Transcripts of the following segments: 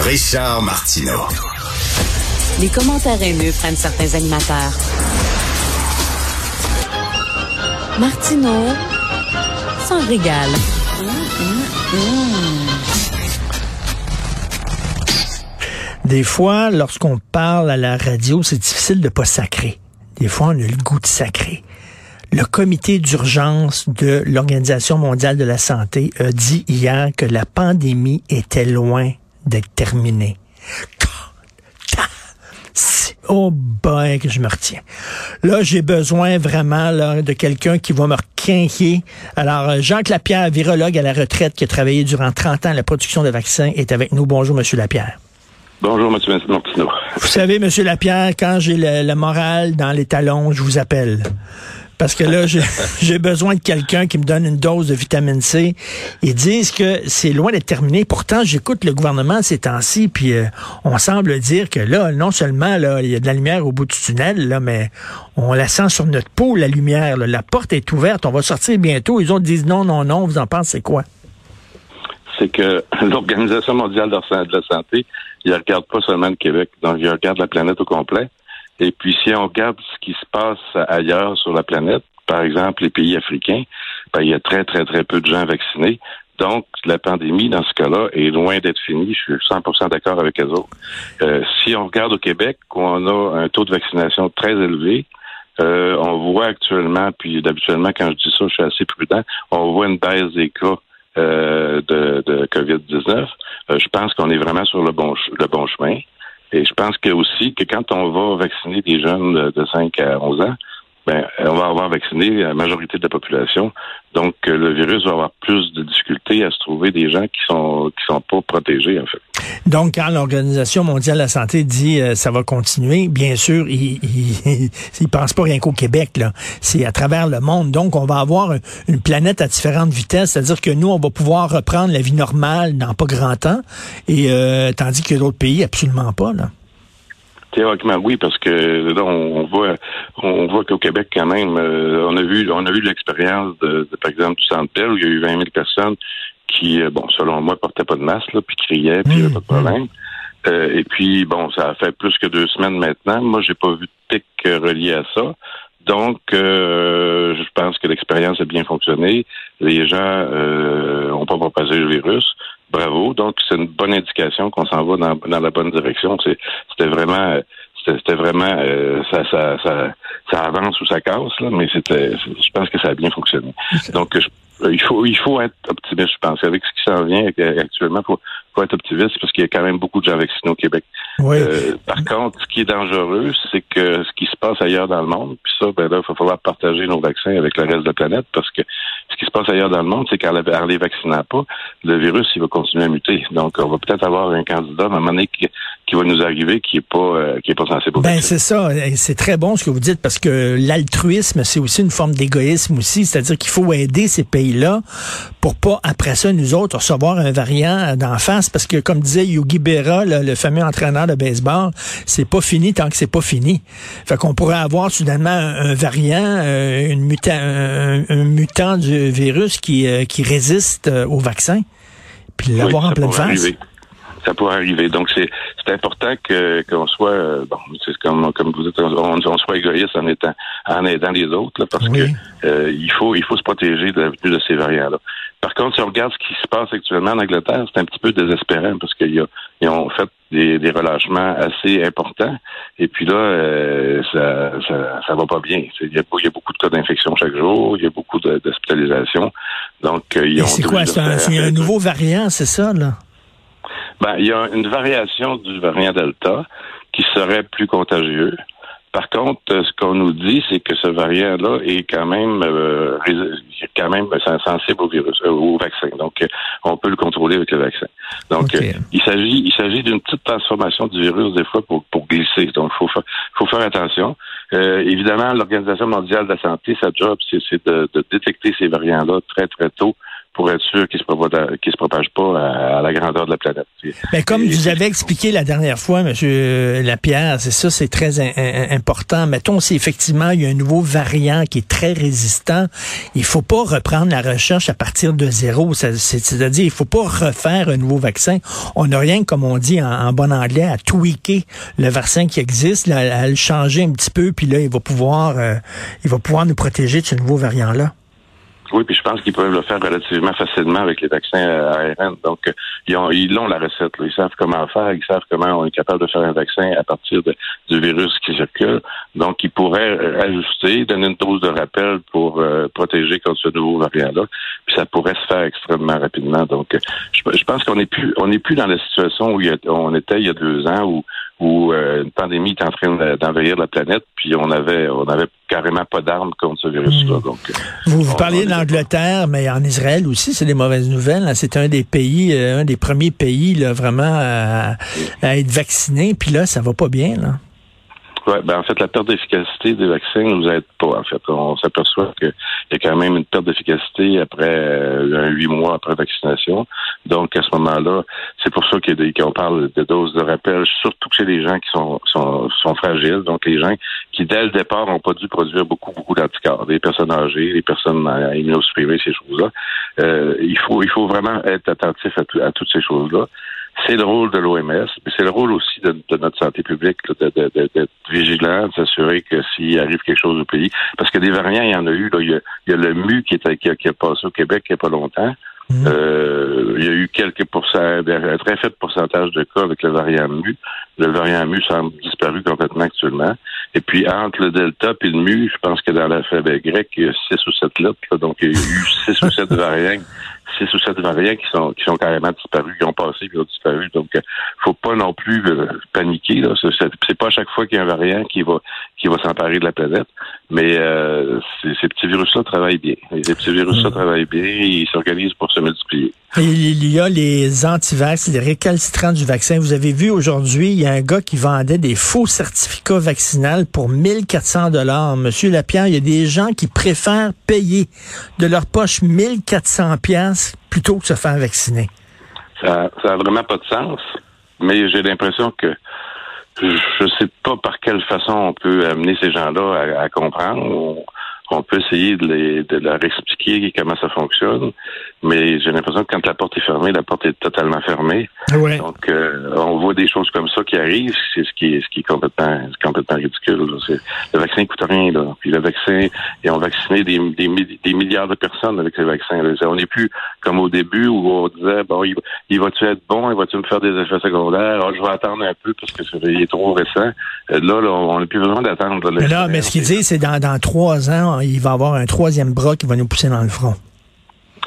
Richard Martineau. Les commentaires haineux prennent certains animateurs. Martineau s'en régale. Des fois, lorsqu'on parle à la radio, c'est difficile de pas sacrer. Des fois, on a le goût de sacrer. Le comité d'urgence de l'Organisation mondiale de la santé a dit hier que la pandémie était loin d'être terminée. Oh boy, que je me retiens. Là, j'ai besoin vraiment là, de quelqu'un qui va me requinquer. Alors, euh, Jacques Lapierre, virologue à la retraite, qui a travaillé durant 30 ans à la production de vaccins, est avec nous. Bonjour, Monsieur Lapierre. Bonjour, M. Martineau. Vous savez, M. Lapierre, quand j'ai le, le, moral dans les talons, je vous appelle. Parce que là, j'ai besoin de quelqu'un qui me donne une dose de vitamine C. Ils disent que c'est loin d'être terminé. Pourtant, j'écoute le gouvernement ces temps-ci, puis euh, on semble dire que là, non seulement là, il y a de la lumière au bout du tunnel, là, mais on la sent sur notre peau, la lumière. Là. La porte est ouverte, on va sortir bientôt. Les autres disent non, non, non. Vous en pensez quoi? C'est que l'Organisation mondiale de la santé il ne regarde pas seulement le Québec, donc il regarde la planète au complet. Et puis, si on regarde ce qui se passe ailleurs sur la planète, par exemple les pays africains, ben, il y a très, très, très peu de gens vaccinés. Donc, la pandémie, dans ce cas-là, est loin d'être finie. Je suis 100% d'accord avec les autres. Euh, si on regarde au Québec, où on a un taux de vaccination très élevé, euh, on voit actuellement, puis d'habituellement, quand je dis ça, je suis assez prudent, on voit une baisse des cas euh, de, de COVID-19. Euh, je pense qu'on est vraiment sur le bon, le bon chemin. Et je pense que aussi que quand on va vacciner des jeunes de 5 à 11 ans, ben, on va avoir vacciné la majorité de la population. Donc, euh, le virus va avoir plus de difficultés à se trouver des gens qui sont qui sont pas protégés, en fait. Donc, quand l'Organisation mondiale de la santé dit euh, ça va continuer, bien sûr, ils il, pensent pas rien qu'au Québec, là. C'est à travers le monde. Donc, on va avoir une planète à différentes vitesses. C'est-à-dire que nous, on va pouvoir reprendre la vie normale dans pas grand temps, et euh, tandis que d'autres pays, absolument pas, là. Théoriquement, oui, parce que là, on voit, on voit qu'au Québec, quand même, euh, on a vu, on a vu l'expérience de, par exemple, du Centre Bell, où il y a eu 20 000 personnes qui, euh, bon, selon moi, portaient pas de masque, là, puis criaient, puis il n'y avait pas de mmh, problème. Mmh. Euh, et puis, bon, ça a fait plus que deux semaines maintenant. Moi, j'ai pas vu de pic relié à ça. Donc, euh, je pense que l'expérience a bien fonctionné. Les gens n'ont pas propagé le virus bravo. Donc, c'est une bonne indication qu'on s'en va dans, dans, la bonne direction. C'était vraiment, c'était vraiment, euh, ça, ça, ça, ça, avance ou ça casse, là, mais c'était, je pense que ça a bien fonctionné. Donc, je, il faut, il faut être optimiste, je pense. Avec ce qui s'en vient actuellement, il faut, faut, être optimiste parce qu'il y a quand même beaucoup de gens vaccinés au Québec. Oui. Euh, par contre, ce qui est dangereux, c'est que ce qui se passe ailleurs dans le monde, puis ça, ben là, il va falloir partager nos vaccins avec le reste de la planète parce que qui se passe ailleurs dans le monde, c'est qu'en les vaccinant pas, le virus, il va continuer à muter. Donc, on va peut-être avoir un candidat à un moment donné qui, qui va nous arriver qui est pas, euh, qui est pas censé Ben, c'est ça. C'est très bon ce que vous dites parce que l'altruisme, c'est aussi une forme d'égoïsme aussi. C'est-à-dire qu'il faut aider ces pays-là pour pas, après ça, nous autres, recevoir un variant d'en face parce que, comme disait Yogi Berra, le, fameux entraîneur de baseball, c'est pas fini tant que c'est pas fini. Fait qu'on pourrait avoir soudainement un, variant, euh, une muta un, un, mutant du virus qui, euh, qui résiste euh, au vaccin, puis l'avoir en pleine face. Ça pourrait arriver. Donc, c'est c'est important que qu'on soit bon, c'est comme comme vous dites, on, on, soit égoïste en étant en aidant les autres, là, parce que euh, il faut il faut se protéger de, de ces variants-là. Par contre, si on regarde ce qui se passe actuellement en Angleterre, c'est un petit peu désespérant parce qu'ils ont fait des, des, relâchements assez importants. Et puis là, euh, ça, ça, ça va pas bien. Il y, a, il y a beaucoup de cas d'infection chaque jour, il y a beaucoup d'hospitalisation. Donc, euh, ils ont. C'est quoi? C'est un, nouveau variant, c'est ça, là? Ben, il y a une variation du variant Delta qui serait plus contagieux. Par contre, euh, ce qu'on nous dit, c'est que ce variant-là est quand même, euh, quand même sensible au virus, euh, au vaccin. Donc, euh, on peut le contrôler avec le vaccin. Donc, il s'agit, il s'agit d'une petite transformation du virus des fois pour, pour glisser. Donc, faut faut faire attention. évidemment, l'Organisation mondiale de la santé, sa job, c'est de, de détecter ces variants-là très très tôt pour être sûr qu'il se propage, se propage pas à, la grandeur de la planète. Mais comme vous avez expliqué la dernière fois, Monsieur Lapierre, c'est ça, c'est très important. Mettons, si effectivement il y a un nouveau variant qui est très résistant, il faut pas reprendre la recherche à partir de zéro. C'est-à-dire, il faut pas refaire un nouveau vaccin. On n'a rien, comme on dit en, bon anglais, à tweaker le vaccin qui existe, à, le changer un petit peu, puis là, il va pouvoir, euh, il va pouvoir nous protéger de ce nouveau variant-là. Oui, puis je pense qu'ils peuvent le faire relativement facilement avec les vaccins ARN. Donc, euh, ils ont, ils ont la recette. Ils savent comment faire. Ils savent comment on est capable de faire un vaccin à partir du virus qui circule. Donc, ils pourraient euh, ajuster, donner une dose de rappel pour euh, protéger contre ce nouveau variant-là. Puis ça pourrait se faire extrêmement rapidement. Donc, je, pense qu'on n'est plus, on n'est plus dans la situation où on était il y a deux ans où où une pandémie est en train d'envahir la planète, puis on avait on avait carrément pas d'armes contre ce virus-là. Hmm. Donc, vous, vous parliez de l'Angleterre, mais en Israël aussi, c'est des mauvaises nouvelles. C'est un des pays, euh, un des premiers pays là, vraiment à, à être vacciné. Puis là, ça va pas bien. Là. Ben en fait, la perte d'efficacité des vaccins nous aide pas. En fait, on s'aperçoit qu'il y a quand même une perte d'efficacité après euh, huit mois après vaccination. Donc à ce moment-là, c'est pour ça qu'on parle de doses de rappel, surtout chez les gens qui sont, fragiles, donc les gens qui dès le départ n'ont pas dû produire beaucoup beaucoup d'anticorps, les personnes âgées, les personnes immunosupprimées, ces choses-là. Euh, il faut il faut vraiment être attentif à, à toutes ces choses-là. C'est le rôle de l'OMS, mais c'est le rôle aussi de, notre santé publique d'être de, vigilant, de s'assurer que s'il arrive quelque chose au pays, parce que des variants, il y en a eu. Là, il, y a, il y a le MU qui, est, qui, a, qui a passé au Québec il n'y a pas longtemps. Mmh. Euh, il y a eu quelques pourcentages, un très faible pourcentage de cas avec le variant MU. Le variant MU semble disparu complètement actuellement. Et puis, entre le Delta et le MU, je pense que dans l'alphabet grec, il y a six ou sept lettres. donc, il y a eu six ou sept variants six ou sept variants qui sont qui sont carrément disparus, qui ont passé, qui ont disparu. Donc, euh, faut pas non plus euh, paniquer. Là. C'est, pas à chaque fois qu'il y a un variant qui va qui va s'emparer de la planète, mais euh, ces, petits virus-là travaillent bien. Ces petits virus-là mm. travaillent bien, ils s'organisent pour se multiplier. il y a les antivax, les récalcitrants du vaccin. Vous avez vu aujourd'hui, il y a un gars qui vendait des faux certificats vaccinaux pour 1400 dollars. Monsieur Lapierre, il y a des gens qui préfèrent payer de leur poche 1400 pièces plutôt que se faire vacciner. Ça, ça a vraiment pas de sens, mais j'ai l'impression que je ne sais pas par quelle façon on peut amener ces gens-là à, comprendre on peut essayer de, les, de leur expliquer comment ça fonctionne, mais j'ai l'impression que quand la porte est fermée, la porte est totalement fermée. Donc, euh, on voit des choses comme ça qui arrivent, c'est ce qui est, ce qui est complètement, complètement ridicule. Le vaccin coûte rien, là. Puis le vaccin, ils ont vacciné des, des, milliards de personnes avec ces vaccins. On n'est plus comme au début où on disait, bon, il, va-tu être bon, il va-tu me faire des effets secondaires, ah, je vais attendre un peu parce que c'est trop récent. Euh, là, là on n'a plus besoin d'attendre. Mais là, mais ce qu'il dit, c'est dans, dans trois ans, il va avoir un troisième bras qui va nous pousser dans le front.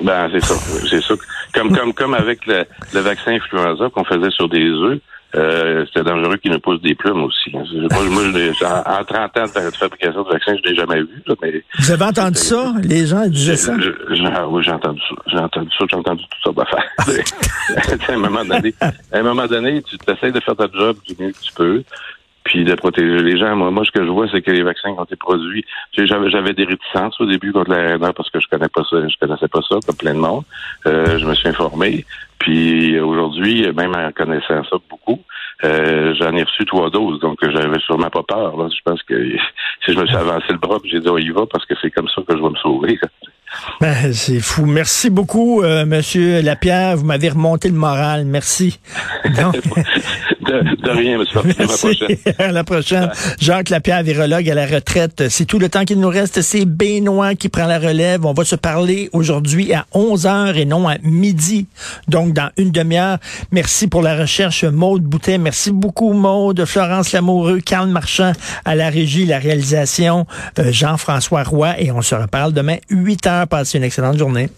Ben, c'est ça. C'est ça. Comme, comme, comme avec le, le vaccin influenza qu'on faisait sur des œufs, euh, c'était dangereux qu'ils nous poussent des plumes aussi. Moi, moi en, 30 ans de fabrication de vaccins, je l'ai jamais vu. Là, mais Vous avez entendu ça? Les gens disaient ça? oui, j'ai entendu ça. J'ai entendu ça, j'ai entendu tout ça faire. à un moment donné, à un moment donné, tu essaies de faire ta job du mieux que tu peux puis de protéger les gens. Moi, moi, ce que je vois, c'est que les vaccins ont été produits. J'avais, j'avais des réticences au début contre la RNA parce que je connais pas ça, je connaissais pas ça, comme plein de monde. Euh, je me suis informé. Puis aujourd'hui, même en connaissant ça beaucoup, euh, j'en ai reçu trois doses, donc j'avais sûrement pas peur. Là. Je pense que si je me suis avancé le bras, j'ai dit on y va parce que c'est comme ça que je vais me sauver. Ben, c'est fou. Merci beaucoup, euh, Monsieur Lapierre. Vous m'avez remonté le moral. Merci. de, rien, monsieur. À la prochaine. Jacques Lapierre, virologue à la retraite. C'est tout le temps qu'il nous reste. C'est Benoît qui prend la relève. On va se parler aujourd'hui à 11 heures et non à midi. Donc, dans une demi-heure. Merci pour la recherche, Maude Boutet. Merci beaucoup, Maude. Florence Lamoureux, Carl Marchand à la régie, la réalisation, euh, Jean-François Roy. Et on se reparle demain, 8 heures. Passez une excellente journée.